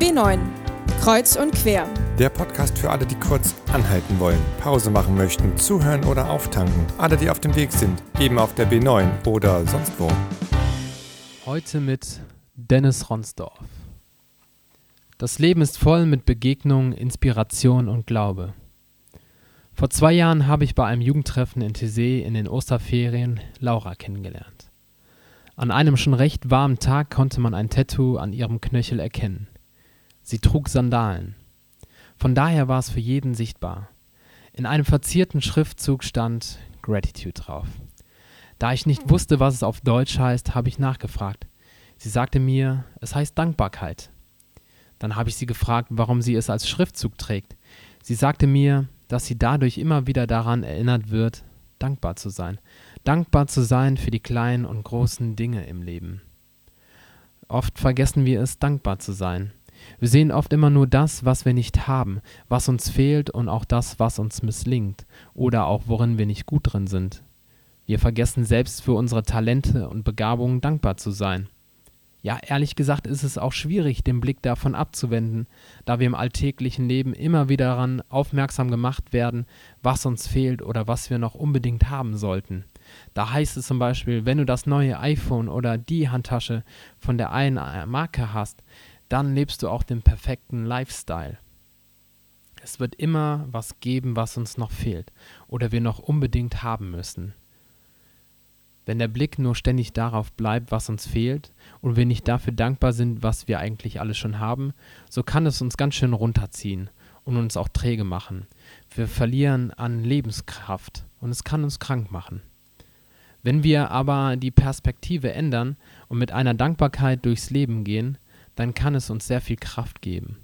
B9 Kreuz und quer. Der Podcast für alle, die kurz anhalten wollen, Pause machen möchten, zuhören oder auftanken. Alle, die auf dem Weg sind, eben auf der B9 oder sonst wo. Heute mit Dennis Ronsdorf. Das Leben ist voll mit Begegnungen, Inspiration und Glaube. Vor zwei Jahren habe ich bei einem Jugendtreffen in Tessé in den Osterferien Laura kennengelernt. An einem schon recht warmen Tag konnte man ein Tattoo an ihrem Knöchel erkennen. Sie trug Sandalen. Von daher war es für jeden sichtbar. In einem verzierten Schriftzug stand Gratitude drauf. Da ich nicht wusste, was es auf Deutsch heißt, habe ich nachgefragt. Sie sagte mir, es heißt Dankbarkeit. Dann habe ich sie gefragt, warum sie es als Schriftzug trägt. Sie sagte mir, dass sie dadurch immer wieder daran erinnert wird, dankbar zu sein. Dankbar zu sein für die kleinen und großen Dinge im Leben. Oft vergessen wir es, dankbar zu sein. Wir sehen oft immer nur das, was wir nicht haben, was uns fehlt und auch das, was uns misslingt oder auch worin wir nicht gut drin sind. Wir vergessen selbst für unsere Talente und Begabungen dankbar zu sein. Ja, ehrlich gesagt ist es auch schwierig, den Blick davon abzuwenden, da wir im alltäglichen Leben immer wieder daran aufmerksam gemacht werden, was uns fehlt oder was wir noch unbedingt haben sollten. Da heißt es zum Beispiel, wenn du das neue iPhone oder die Handtasche von der einen Marke hast, dann lebst du auch den perfekten Lifestyle. Es wird immer was geben, was uns noch fehlt oder wir noch unbedingt haben müssen. Wenn der Blick nur ständig darauf bleibt, was uns fehlt, und wir nicht dafür dankbar sind, was wir eigentlich alles schon haben, so kann es uns ganz schön runterziehen und uns auch träge machen. Wir verlieren an Lebenskraft und es kann uns krank machen. Wenn wir aber die Perspektive ändern und mit einer Dankbarkeit durchs Leben gehen, dann kann es uns sehr viel Kraft geben.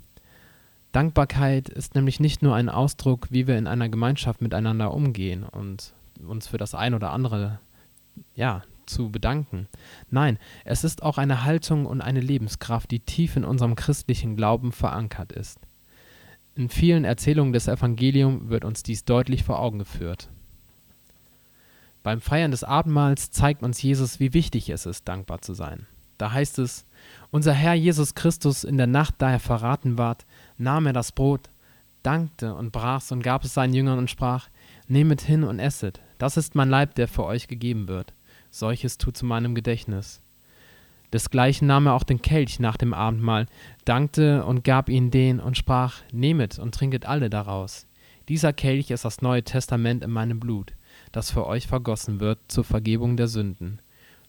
Dankbarkeit ist nämlich nicht nur ein Ausdruck, wie wir in einer Gemeinschaft miteinander umgehen und uns für das ein oder andere ja, zu bedanken. Nein, es ist auch eine Haltung und eine Lebenskraft, die tief in unserem christlichen Glauben verankert ist. In vielen Erzählungen des Evangeliums wird uns dies deutlich vor Augen geführt. Beim Feiern des Abendmahls zeigt uns Jesus, wie wichtig es ist, dankbar zu sein. Da heißt es, unser Herr Jesus Christus in der Nacht, da er verraten ward, nahm er das Brot, dankte und brach's und gab es seinen Jüngern und sprach, Nehmet hin und esset, das ist mein Leib, der für euch gegeben wird. Solches tut zu meinem Gedächtnis. Desgleichen nahm er auch den Kelch nach dem Abendmahl, dankte und gab ihn den und sprach, Nehmet und trinket alle daraus. Dieser Kelch ist das Neue Testament in meinem Blut, das für euch vergossen wird zur Vergebung der Sünden.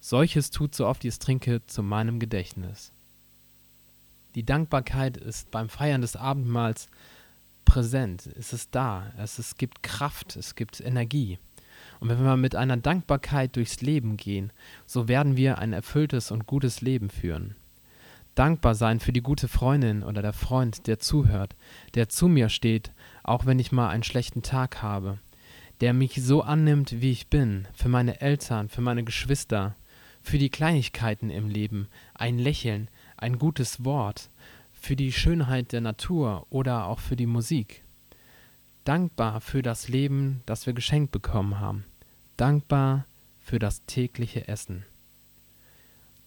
Solches tut so oft ihr es trinke zu meinem Gedächtnis. Die Dankbarkeit ist beim Feiern des Abendmahls präsent, es ist da, es, es gibt Kraft, es gibt Energie. Und wenn wir mit einer Dankbarkeit durchs Leben gehen, so werden wir ein erfülltes und gutes Leben führen. Dankbar sein für die gute Freundin oder der Freund, der zuhört, der zu mir steht, auch wenn ich mal einen schlechten Tag habe, der mich so annimmt, wie ich bin, für meine Eltern, für meine Geschwister, für die Kleinigkeiten im Leben, ein Lächeln, ein gutes Wort, für die Schönheit der Natur oder auch für die Musik. Dankbar für das Leben, das wir geschenkt bekommen haben. Dankbar für das tägliche Essen.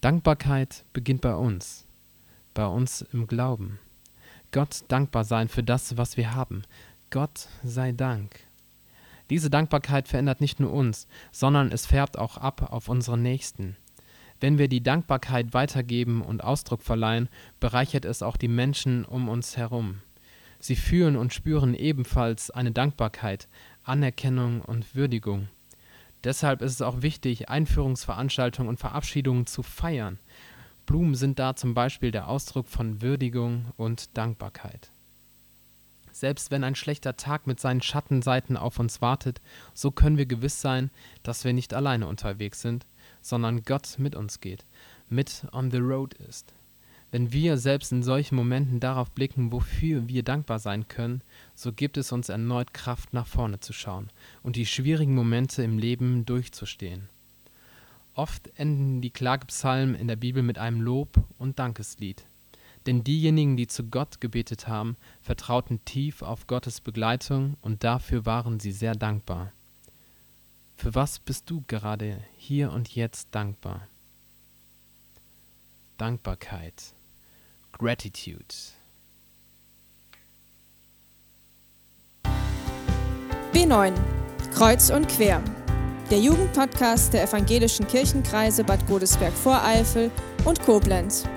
Dankbarkeit beginnt bei uns, bei uns im Glauben. Gott dankbar sein für das, was wir haben. Gott sei Dank. Diese Dankbarkeit verändert nicht nur uns, sondern es färbt auch ab auf unsere Nächsten. Wenn wir die Dankbarkeit weitergeben und Ausdruck verleihen, bereichert es auch die Menschen um uns herum. Sie fühlen und spüren ebenfalls eine Dankbarkeit, Anerkennung und Würdigung. Deshalb ist es auch wichtig, Einführungsveranstaltungen und Verabschiedungen zu feiern. Blumen sind da zum Beispiel der Ausdruck von Würdigung und Dankbarkeit. Selbst wenn ein schlechter Tag mit seinen Schattenseiten auf uns wartet, so können wir gewiss sein, dass wir nicht alleine unterwegs sind, sondern Gott mit uns geht, mit on the road ist. Wenn wir selbst in solchen Momenten darauf blicken, wofür wir dankbar sein können, so gibt es uns erneut Kraft, nach vorne zu schauen und die schwierigen Momente im Leben durchzustehen. Oft enden die Klagepsalmen in der Bibel mit einem Lob- und Dankeslied. Denn diejenigen, die zu Gott gebetet haben, vertrauten tief auf Gottes Begleitung und dafür waren sie sehr dankbar. Für was bist du gerade hier und jetzt dankbar? Dankbarkeit. Gratitude. B9. Kreuz und quer. Der Jugendpodcast der evangelischen Kirchenkreise Bad Godesberg-Voreifel und Koblenz.